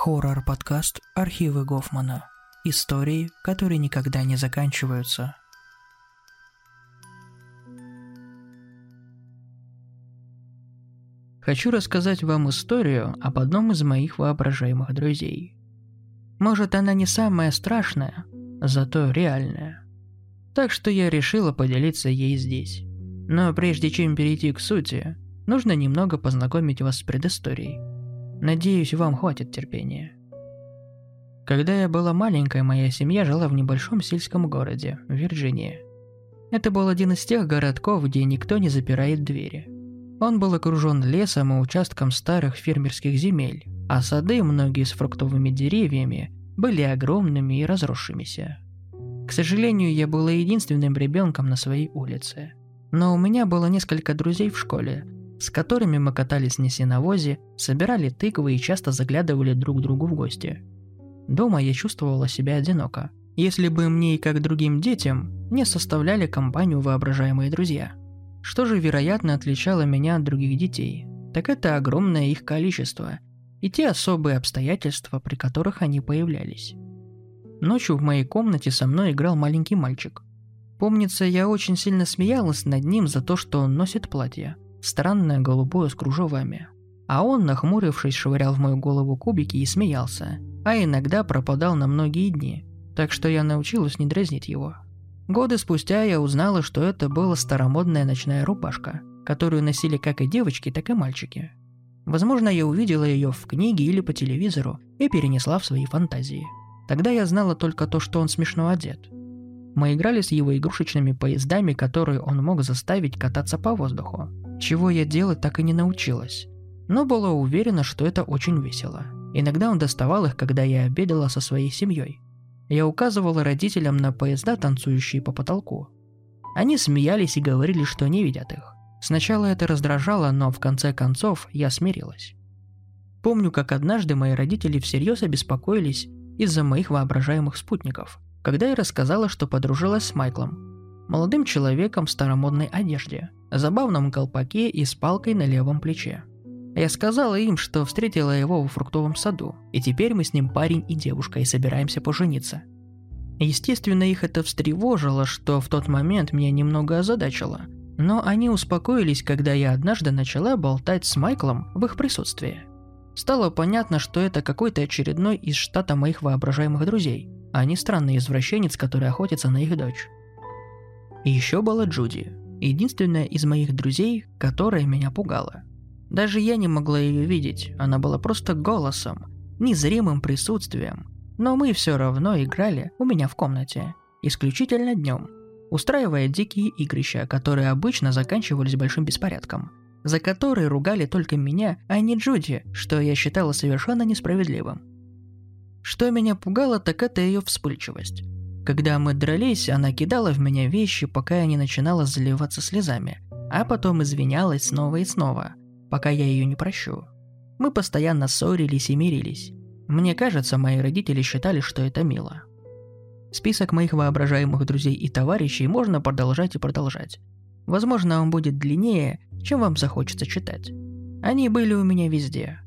Хоррор-подкаст «Архивы Гофмана». Истории, которые никогда не заканчиваются. Хочу рассказать вам историю об одном из моих воображаемых друзей. Может, она не самая страшная, зато реальная. Так что я решила поделиться ей здесь. Но прежде чем перейти к сути, нужно немного познакомить вас с предысторией. Надеюсь, вам хватит терпения. Когда я была маленькой, моя семья жила в небольшом сельском городе, Вирджинии. Это был один из тех городков, где никто не запирает двери. Он был окружен лесом и участком старых фермерских земель, а сады, многие с фруктовыми деревьями, были огромными и разросшимися. К сожалению, я была единственным ребенком на своей улице. Но у меня было несколько друзей в школе, с которыми мы катались на сеновозе, собирали тыквы и часто заглядывали друг другу в гости. Дома я чувствовала себя одиноко, если бы мне и как другим детям не составляли компанию воображаемые друзья. Что же, вероятно, отличало меня от других детей, так это огромное их количество и те особые обстоятельства, при которых они появлялись. Ночью в моей комнате со мной играл маленький мальчик. Помнится, я очень сильно смеялась над ним за то, что он носит платье – странное голубое с кружевами. А он, нахмурившись, швырял в мою голову кубики и смеялся, а иногда пропадал на многие дни, так что я научилась не дразнить его. Годы спустя я узнала, что это была старомодная ночная рубашка, которую носили как и девочки, так и мальчики. Возможно, я увидела ее в книге или по телевизору и перенесла в свои фантазии. Тогда я знала только то, что он смешно одет. Мы играли с его игрушечными поездами, которые он мог заставить кататься по воздуху чего я делать так и не научилась. Но была уверена, что это очень весело. Иногда он доставал их, когда я обедала со своей семьей. Я указывала родителям на поезда, танцующие по потолку. Они смеялись и говорили, что не видят их. Сначала это раздражало, но в конце концов я смирилась. Помню, как однажды мои родители всерьез обеспокоились из-за моих воображаемых спутников, когда я рассказала, что подружилась с Майклом, молодым человеком в старомодной одежде – забавном колпаке и с палкой на левом плече. Я сказала им, что встретила его во фруктовом саду, и теперь мы с ним парень и девушка и собираемся пожениться. Естественно, их это встревожило, что в тот момент меня немного озадачило. Но они успокоились, когда я однажды начала болтать с Майклом в их присутствии. Стало понятно, что это какой-то очередной из штата моих воображаемых друзей, а не странный извращенец, который охотится на их дочь. И еще была Джуди, единственная из моих друзей, которая меня пугала. Даже я не могла ее видеть, она была просто голосом, незримым присутствием. Но мы все равно играли у меня в комнате, исключительно днем, устраивая дикие игрища, которые обычно заканчивались большим беспорядком, за которые ругали только меня, а не Джуди, что я считала совершенно несправедливым. Что меня пугало, так это ее вспыльчивость. Когда мы дрались, она кидала в меня вещи, пока я не начинала заливаться слезами, а потом извинялась снова и снова, пока я ее не прощу. Мы постоянно ссорились и мирились. Мне кажется, мои родители считали, что это мило. Список моих воображаемых друзей и товарищей можно продолжать и продолжать. Возможно, он будет длиннее, чем вам захочется читать. Они были у меня везде.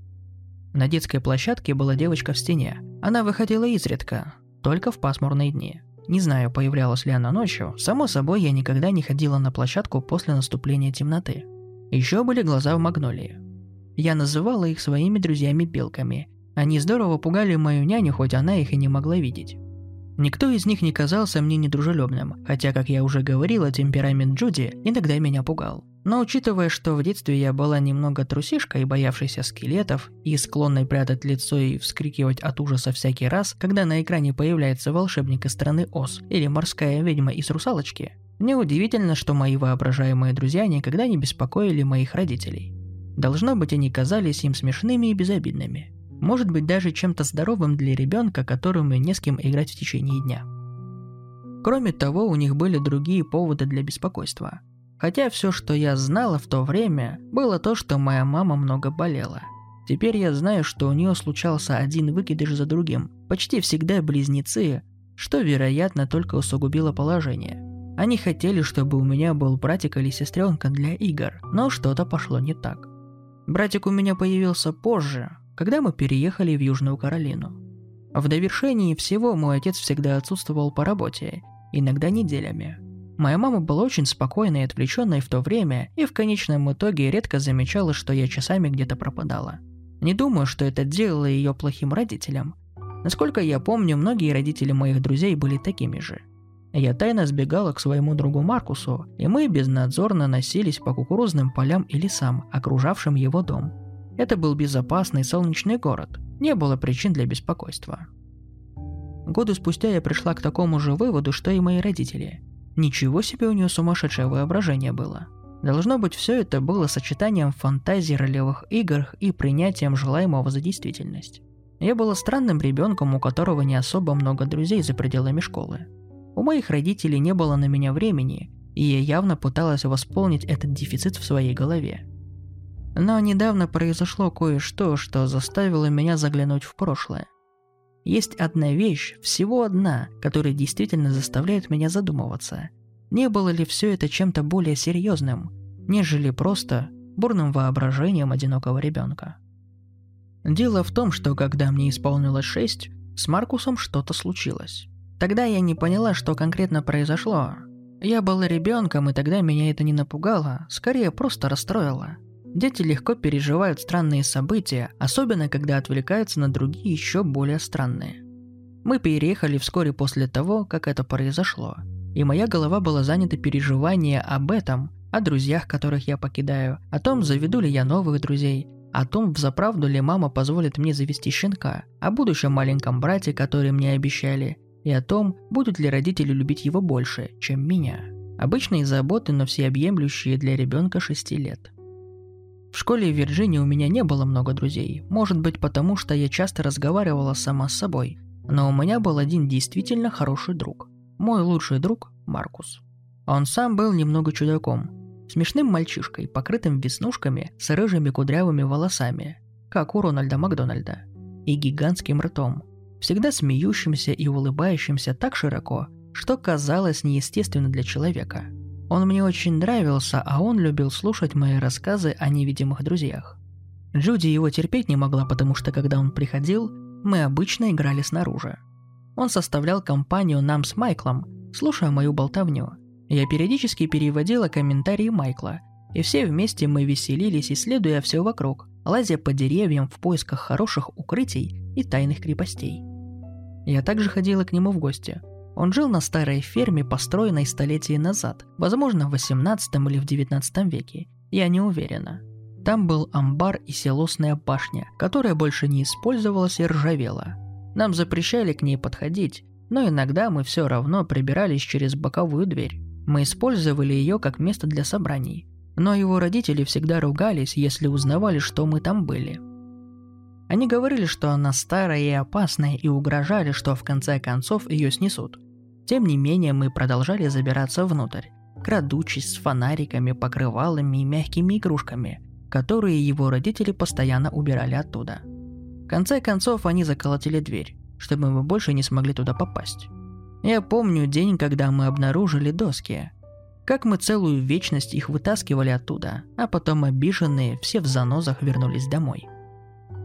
На детской площадке была девочка в стене. Она выходила изредка, только в пасмурные дни. Не знаю, появлялась ли она ночью, само собой я никогда не ходила на площадку после наступления темноты. Еще были глаза в магнолии. Я называла их своими друзьями-белками. Они здорово пугали мою няню, хоть она их и не могла видеть. Никто из них не казался мне недружелюбным, хотя, как я уже говорила, темперамент Джуди иногда меня пугал. Но учитывая, что в детстве я была немного трусишкой, боявшейся скелетов и склонной прятать лицо и вскрикивать от ужаса всякий раз, когда на экране появляется волшебник из страны Оз или морская ведьма из русалочки, неудивительно, что мои воображаемые друзья никогда не беспокоили моих родителей. Должно быть, они казались им смешными и безобидными. Может быть, даже чем-то здоровым для ребенка, которому не с кем играть в течение дня. Кроме того, у них были другие поводы для беспокойства – Хотя все, что я знала в то время, было то, что моя мама много болела. Теперь я знаю, что у нее случался один выкидыш за другим, почти всегда близнецы, что, вероятно, только усугубило положение. Они хотели, чтобы у меня был братик или сестренка для игр, но что-то пошло не так. Братик у меня появился позже, когда мы переехали в Южную Каролину. В довершении всего мой отец всегда отсутствовал по работе, иногда неделями. Моя мама была очень спокойной и отвлеченной в то время, и в конечном итоге редко замечала, что я часами где-то пропадала. Не думаю, что это делало ее плохим родителем. Насколько я помню, многие родители моих друзей были такими же. Я тайно сбегала к своему другу Маркусу, и мы безнадзорно носились по кукурузным полям и лесам, окружавшим его дом. Это был безопасный солнечный город, не было причин для беспокойства. Годы спустя я пришла к такому же выводу, что и мои родители. Ничего себе у нее сумасшедшее воображение было. Должно быть, все это было сочетанием фантазий ролевых игр и принятием желаемого за действительность. Я была странным ребенком, у которого не особо много друзей за пределами школы. У моих родителей не было на меня времени, и я явно пыталась восполнить этот дефицит в своей голове. Но недавно произошло кое-что, что заставило меня заглянуть в прошлое. Есть одна вещь, всего одна, которая действительно заставляет меня задумываться. Не было ли все это чем-то более серьезным, нежели просто бурным воображением одинокого ребенка? Дело в том, что когда мне исполнилось шесть, с Маркусом что-то случилось. Тогда я не поняла, что конкретно произошло. Я была ребенком, и тогда меня это не напугало, скорее просто расстроило. Дети легко переживают странные события, особенно когда отвлекаются на другие еще более странные. Мы переехали вскоре после того, как это произошло, и моя голова была занята переживанием об этом, о друзьях, которых я покидаю, о том, заведу ли я новых друзей, о том, взаправду ли мама позволит мне завести щенка, о будущем маленьком брате, который мне обещали, и о том, будут ли родители любить его больше, чем меня. Обычные заботы, но всеобъемлющие для ребенка 6 лет – в школе в Вирджинии у меня не было много друзей, может быть потому, что я часто разговаривала сама с собой, но у меня был один действительно хороший друг. Мой лучший друг – Маркус. Он сам был немного чудаком, смешным мальчишкой, покрытым веснушками с рыжими кудрявыми волосами, как у Рональда Макдональда, и гигантским ртом, всегда смеющимся и улыбающимся так широко, что казалось неестественно для человека – он мне очень нравился, а он любил слушать мои рассказы о невидимых друзьях. Джуди его терпеть не могла, потому что когда он приходил, мы обычно играли снаружи. Он составлял компанию нам с Майклом, слушая мою болтовню. Я периодически переводила комментарии Майкла, и все вместе мы веселились, исследуя все вокруг, лазя по деревьям в поисках хороших укрытий и тайных крепостей. Я также ходила к нему в гости, он жил на старой ферме, построенной столетия назад, возможно, в 18 или в 19 веке, я не уверена. Там был амбар и селосная башня, которая больше не использовалась и ржавела. Нам запрещали к ней подходить, но иногда мы все равно прибирались через боковую дверь. Мы использовали ее как место для собраний. Но его родители всегда ругались, если узнавали, что мы там были – они говорили, что она старая и опасная, и угрожали, что в конце концов ее снесут. Тем не менее, мы продолжали забираться внутрь, крадучись с фонариками, покрывалами и мягкими игрушками, которые его родители постоянно убирали оттуда. В конце концов, они заколотили дверь, чтобы мы больше не смогли туда попасть. Я помню день, когда мы обнаружили доски. Как мы целую вечность их вытаскивали оттуда, а потом обиженные все в занозах вернулись домой.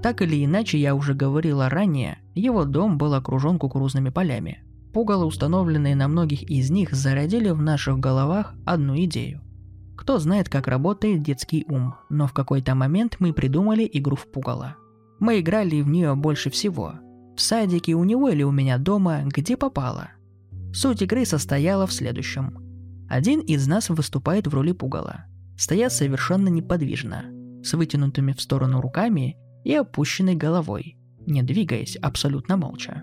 Так или иначе, я уже говорила ранее, его дом был окружен кукурузными полями. Пугало, установленные на многих из них, зародили в наших головах одну идею. Кто знает, как работает детский ум, но в какой-то момент мы придумали игру в пугало. Мы играли в нее больше всего. В садике у него или у меня дома, где попало. Суть игры состояла в следующем. Один из нас выступает в роли пугала. Стоят совершенно неподвижно, с вытянутыми в сторону руками и опущенной головой, не двигаясь абсолютно молча.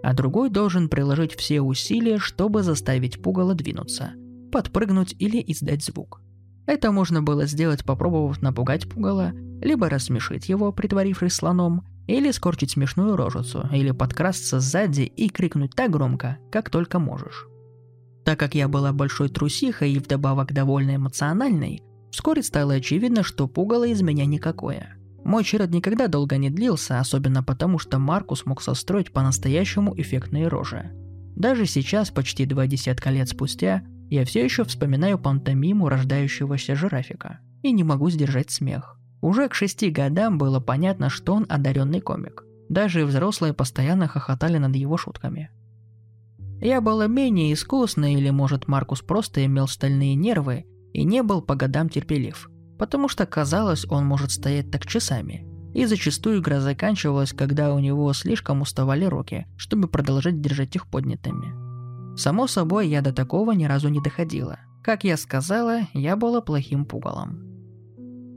А другой должен приложить все усилия, чтобы заставить пугало двинуться, подпрыгнуть или издать звук. Это можно было сделать, попробовав напугать пугало, либо рассмешить его, притворившись слоном, или скорчить смешную рожицу, или подкрасться сзади и крикнуть так громко, как только можешь. Так как я была большой трусихой и вдобавок довольно эмоциональной, вскоре стало очевидно, что пугало из меня никакое. Мой черед никогда долго не длился, особенно потому, что Маркус мог состроить по-настоящему эффектные рожи. Даже сейчас, почти два десятка лет спустя, я все еще вспоминаю пантомиму рождающегося жирафика и не могу сдержать смех. Уже к шести годам было понятно, что он одаренный комик. Даже взрослые постоянно хохотали над его шутками. Я была менее искусна, или, может, Маркус просто имел стальные нервы и не был по годам терпелив, потому что казалось, он может стоять так часами. И зачастую игра заканчивалась, когда у него слишком уставали руки, чтобы продолжать держать их поднятыми. Само собой, я до такого ни разу не доходила. Как я сказала, я была плохим пугалом.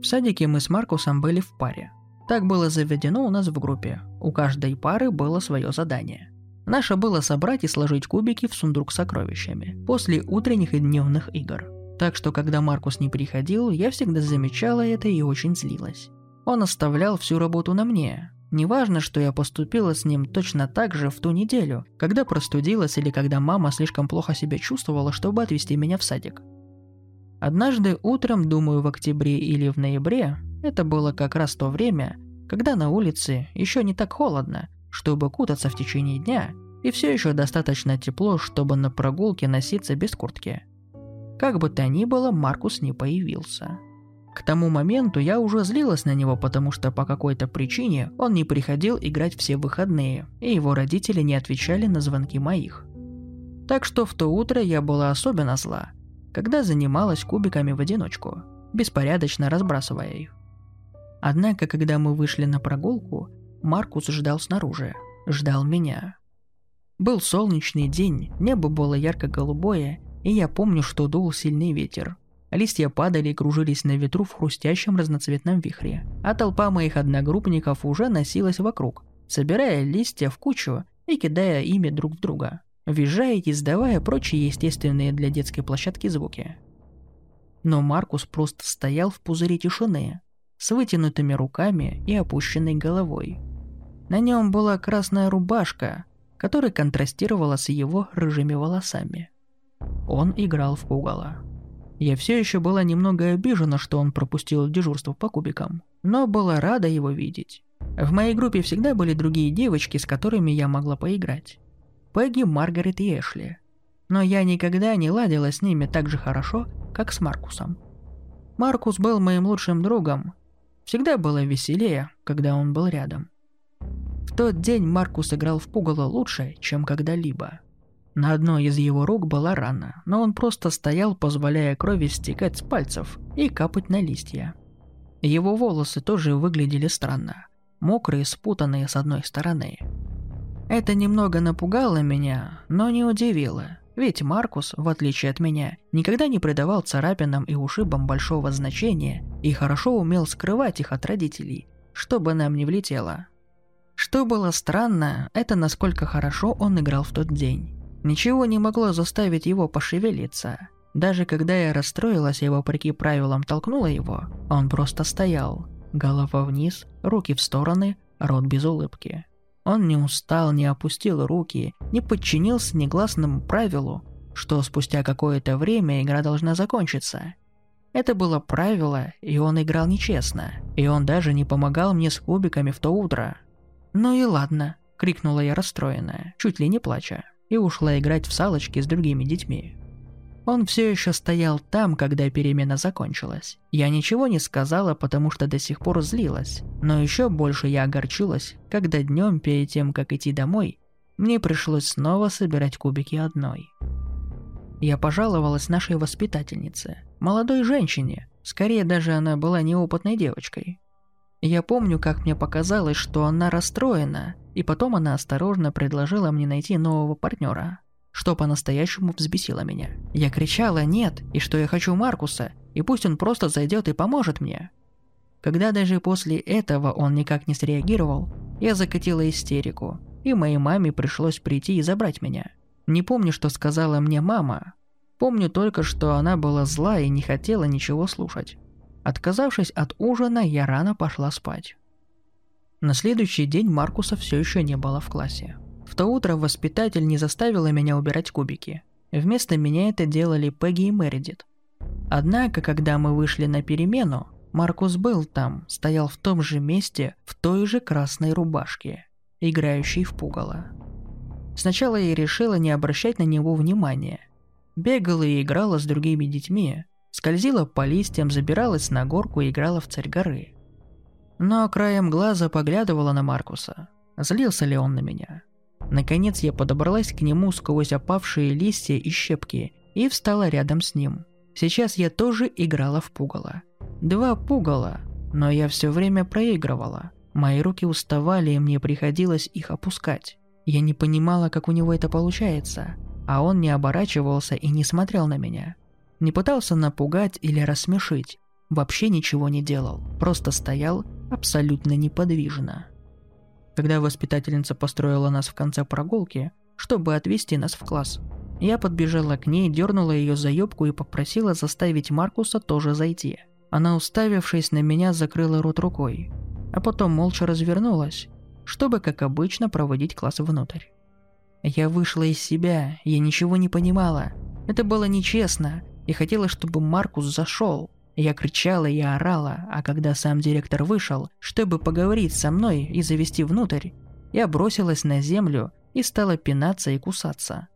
В садике мы с Маркусом были в паре. Так было заведено у нас в группе. У каждой пары было свое задание. Наше было собрать и сложить кубики в сундук с сокровищами после утренних и дневных игр. Так что, когда Маркус не приходил, я всегда замечала это и очень злилась. Он оставлял всю работу на мне. Неважно, что я поступила с ним точно так же в ту неделю, когда простудилась или когда мама слишком плохо себя чувствовала, чтобы отвезти меня в садик. Однажды утром, думаю, в октябре или в ноябре, это было как раз то время, когда на улице еще не так холодно, чтобы кутаться в течение дня, и все еще достаточно тепло, чтобы на прогулке носиться без куртки. Как бы то ни было, Маркус не появился. К тому моменту я уже злилась на него, потому что по какой-то причине он не приходил играть все выходные, и его родители не отвечали на звонки моих. Так что в то утро я была особенно зла, когда занималась кубиками в одиночку, беспорядочно разбрасывая их. Однако, когда мы вышли на прогулку, Маркус ждал снаружи, ждал меня. Был солнечный день, небо было ярко-голубое, и я помню, что дул сильный ветер. Листья падали и кружились на ветру в хрустящем разноцветном вихре, а толпа моих одногруппников уже носилась вокруг, собирая листья в кучу и кидая ими друг в друга, визжая и издавая прочие естественные для детской площадки звуки. Но Маркус просто стоял в пузыре тишины, с вытянутыми руками и опущенной головой. На нем была красная рубашка, которая контрастировала с его рыжими волосами. Он играл в пугало. Я все еще была немного обижена, что он пропустил дежурство по кубикам, но была рада его видеть. В моей группе всегда были другие девочки, с которыми я могла поиграть. Пегги, Маргарет и Эшли. Но я никогда не ладила с ними так же хорошо, как с Маркусом. Маркус был моим лучшим другом. Всегда было веселее, когда он был рядом. В тот день Маркус играл в пугало лучше, чем когда-либо. На одной из его рук была рана, но он просто стоял, позволяя крови стекать с пальцев и капать на листья. Его волосы тоже выглядели странно, мокрые, спутанные с одной стороны. Это немного напугало меня, но не удивило, ведь Маркус, в отличие от меня, никогда не придавал царапинам и ушибам большого значения и хорошо умел скрывать их от родителей, чтобы нам не влетело. Что было странно, это насколько хорошо он играл в тот день. Ничего не могло заставить его пошевелиться. Даже когда я расстроилась и вопреки правилам толкнула его, он просто стоял. Голова вниз, руки в стороны, рот без улыбки. Он не устал, не опустил руки, не подчинился негласному правилу, что спустя какое-то время игра должна закончиться. Это было правило, и он играл нечестно, и он даже не помогал мне с кубиками в то утро. «Ну и ладно», — крикнула я расстроенная, чуть ли не плача и ушла играть в салочки с другими детьми. Он все еще стоял там, когда перемена закончилась. Я ничего не сказала, потому что до сих пор злилась, но еще больше я огорчилась, когда днем перед тем, как идти домой, мне пришлось снова собирать кубики одной. Я пожаловалась нашей воспитательнице, молодой женщине, скорее даже она была неопытной девочкой. Я помню, как мне показалось, что она расстроена, и потом она осторожно предложила мне найти нового партнера, что по-настоящему взбесило меня. Я кричала «нет» и что я хочу Маркуса, и пусть он просто зайдет и поможет мне. Когда даже после этого он никак не среагировал, я закатила истерику, и моей маме пришлось прийти и забрать меня. Не помню, что сказала мне мама. Помню только, что она была зла и не хотела ничего слушать. Отказавшись от ужина, я рано пошла спать. На следующий день Маркуса все еще не было в классе. В то утро воспитатель не заставила меня убирать кубики. Вместо меня это делали Пегги и Мередит. Однако, когда мы вышли на перемену, Маркус был там, стоял в том же месте, в той же красной рубашке, играющей в пугало. Сначала я решила не обращать на него внимания. Бегала и играла с другими детьми, скользила по листьям, забиралась на горку и играла в царь горы – Но краем глаза поглядывала на Маркуса. Злился ли он на меня? Наконец я подобралась к нему сквозь опавшие листья и щепки и встала рядом с ним. Сейчас я тоже играла в пугало. Два пугала, но я все время проигрывала. Мои руки уставали, и мне приходилось их опускать. Я не понимала, как у него это получается, а он не оборачивался и не смотрел на меня. Не пытался напугать или рассмешить, вообще ничего не делал, просто стоял абсолютно неподвижно. Когда воспитательница построила нас в конце прогулки, чтобы отвезти нас в класс, я подбежала к ней, дернула ее за юбку и попросила заставить Маркуса тоже зайти. Она, уставившись на меня, закрыла рот рукой, а потом молча развернулась, чтобы, как обычно, проводить класс внутрь. Я вышла из себя, я ничего не понимала. Это было нечестно, и хотела, чтобы Маркус зашел. Я кричала и орала, а когда сам директор вышел, чтобы поговорить со мной и завести внутрь, я бросилась на землю и стала пинаться и кусаться.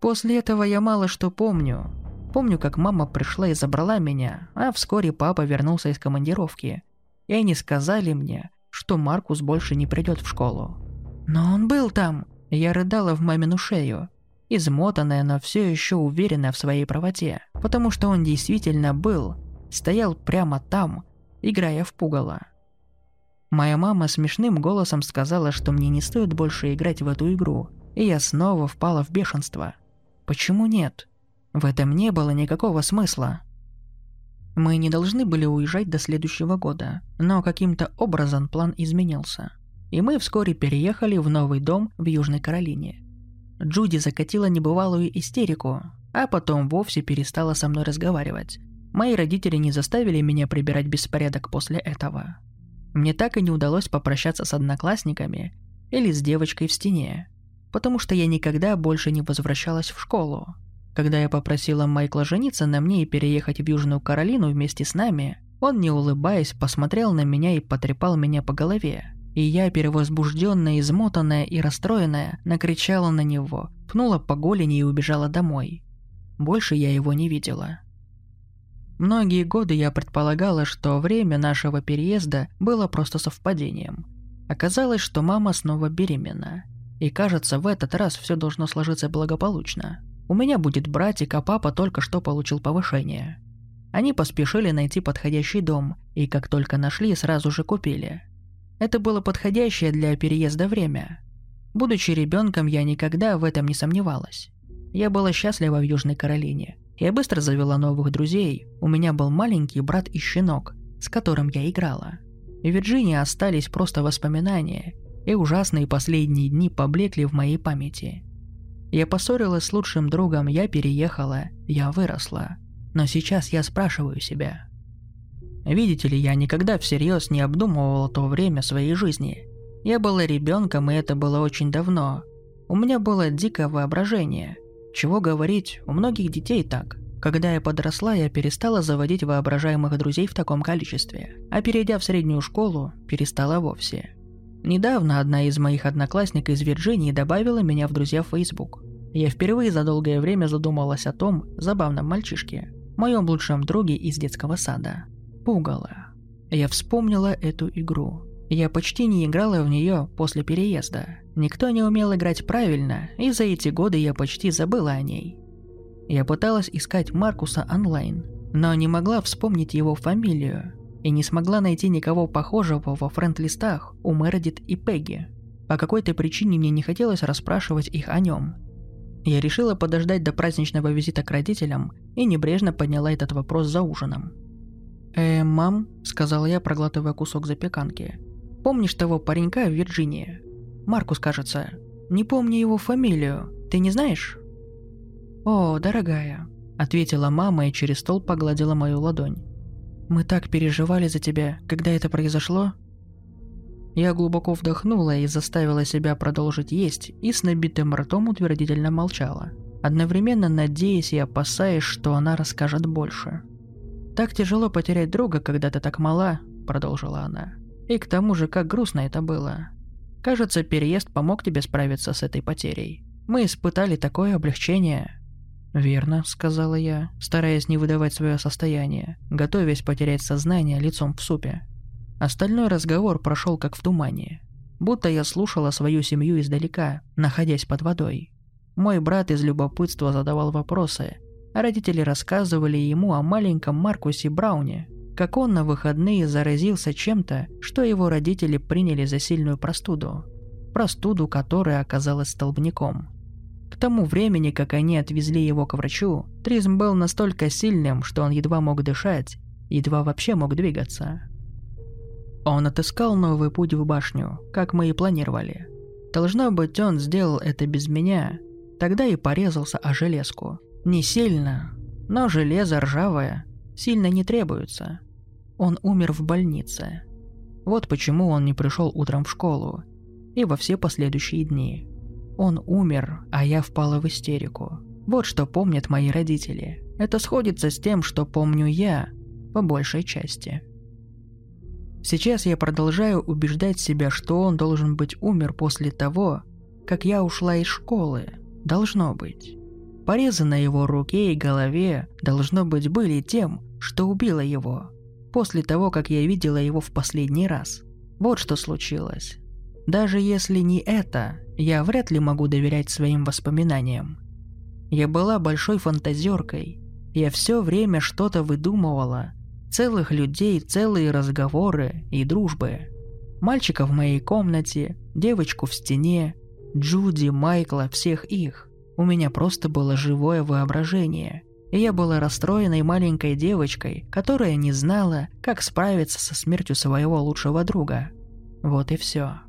После этого я мало что помню. Помню, как мама пришла и забрала меня, а вскоре папа вернулся из командировки. И они сказали мне, что Маркус больше не придет в школу. Но он был там. Я рыдала в мамину шею измотанная, но все еще уверенная в своей правоте, потому что он действительно был, стоял прямо там, играя в пугало. Моя мама смешным голосом сказала, что мне не стоит больше играть в эту игру, и я снова впала в бешенство. Почему нет? В этом не было никакого смысла. Мы не должны были уезжать до следующего года, но каким-то образом план изменился. И мы вскоре переехали в новый дом в Южной Каролине. Джуди закатила небывалую истерику, а потом вовсе перестала со мной разговаривать. Мои родители не заставили меня прибирать беспорядок после этого. Мне так и не удалось попрощаться с одноклассниками или с девочкой в стене, потому что я никогда больше не возвращалась в школу. Когда я попросила Майкла жениться на мне и переехать в Южную Каролину вместе с нами, он, не улыбаясь, посмотрел на меня и потрепал меня по голове и я, перевозбужденная, измотанная и расстроенная, накричала на него, пнула по голени и убежала домой. Больше я его не видела. Многие годы я предполагала, что время нашего переезда было просто совпадением. Оказалось, что мама снова беременна. И кажется, в этот раз все должно сложиться благополучно. У меня будет братик, а папа только что получил повышение. Они поспешили найти подходящий дом, и как только нашли, сразу же купили – это было подходящее для переезда время. Будучи ребенком, я никогда в этом не сомневалась. Я была счастлива в Южной Каролине. Я быстро завела новых друзей. У меня был маленький брат и щенок, с которым я играла. В Вирджинии остались просто воспоминания, и ужасные последние дни поблекли в моей памяти. Я поссорилась с лучшим другом, я переехала, я выросла. Но сейчас я спрашиваю себя, Видите ли, я никогда всерьез не обдумывал то время своей жизни. Я была ребенком, и это было очень давно. У меня было дикое воображение. Чего говорить, у многих детей так. Когда я подросла, я перестала заводить воображаемых друзей в таком количестве, а перейдя в среднюю школу, перестала вовсе. Недавно одна из моих одноклассников из Вирджинии добавила меня в друзья в Facebook. Я впервые за долгое время задумалась о том забавном мальчишке, моем лучшем друге из детского сада пугало. Я вспомнила эту игру. Я почти не играла в нее после переезда. Никто не умел играть правильно, и за эти годы я почти забыла о ней. Я пыталась искать Маркуса онлайн, но не могла вспомнить его фамилию и не смогла найти никого похожего во френд-листах у Мередит и Пегги. По какой-то причине мне не хотелось расспрашивать их о нем. Я решила подождать до праздничного визита к родителям и небрежно подняла этот вопрос за ужином. «Э, мам», — сказала я, проглатывая кусок запеканки. «Помнишь того паренька в Вирджинии? Маркус, кажется. Не помню его фамилию. Ты не знаешь?» «О, дорогая», — ответила мама и через стол погладила мою ладонь. «Мы так переживали за тебя, когда это произошло». Я глубоко вдохнула и заставила себя продолжить есть и с набитым ртом утвердительно молчала, одновременно надеясь и опасаясь, что она расскажет больше. «Так тяжело потерять друга, когда ты так мала», — продолжила она. «И к тому же, как грустно это было. Кажется, переезд помог тебе справиться с этой потерей. Мы испытали такое облегчение». «Верно», — сказала я, стараясь не выдавать свое состояние, готовясь потерять сознание лицом в супе. Остальной разговор прошел как в тумане. Будто я слушала свою семью издалека, находясь под водой. Мой брат из любопытства задавал вопросы, родители рассказывали ему о маленьком Маркусе Брауне, как он на выходные заразился чем-то, что его родители приняли за сильную простуду. Простуду, которая оказалась столбняком. К тому времени, как они отвезли его к врачу, тризм был настолько сильным, что он едва мог дышать, едва вообще мог двигаться. Он отыскал новый путь в башню, как мы и планировали. Должно быть, он сделал это без меня, тогда и порезался о железку. Не сильно, но железо ржавое сильно не требуется. Он умер в больнице. Вот почему он не пришел утром в школу и во все последующие дни. Он умер, а я впала в истерику. Вот что помнят мои родители. Это сходится с тем, что помню я, по большей части. Сейчас я продолжаю убеждать себя, что он должен быть умер после того, как я ушла из школы. Должно быть. Порезы на его руке и голове, должно быть, были тем, что убило его. После того, как я видела его в последний раз. Вот что случилось. Даже если не это, я вряд ли могу доверять своим воспоминаниям. Я была большой фантазеркой. Я все время что-то выдумывала. Целых людей, целые разговоры и дружбы. Мальчика в моей комнате, девочку в стене, Джуди, Майкла, всех их. У меня просто было живое воображение. И я была расстроенной маленькой девочкой, которая не знала, как справиться со смертью своего лучшего друга. Вот и все.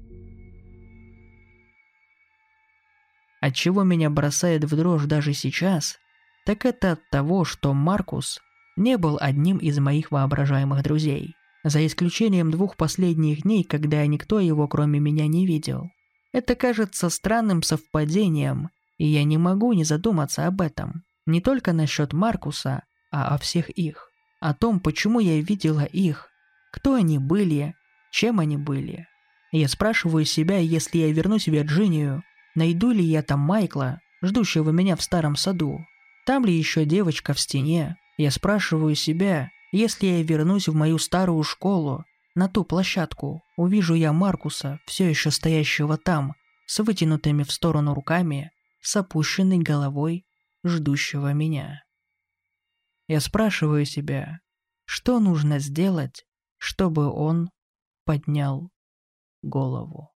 От чего меня бросает в дрожь даже сейчас, так это от того, что Маркус не был одним из моих воображаемых друзей. За исключением двух последних дней, когда никто его кроме меня не видел. Это кажется странным совпадением, и я не могу не задуматься об этом. Не только насчет Маркуса, а о всех их. О том, почему я видела их, кто они были, чем они были. Я спрашиваю себя, если я вернусь в Вирджинию, Найду ли я там Майкла, ждущего меня в старом саду? Там ли еще девочка в стене? Я спрашиваю себя, если я вернусь в мою старую школу, на ту площадку, увижу я Маркуса, все еще стоящего там, с вытянутыми в сторону руками, с опущенной головой, ждущего меня. Я спрашиваю себя, что нужно сделать, чтобы он поднял голову.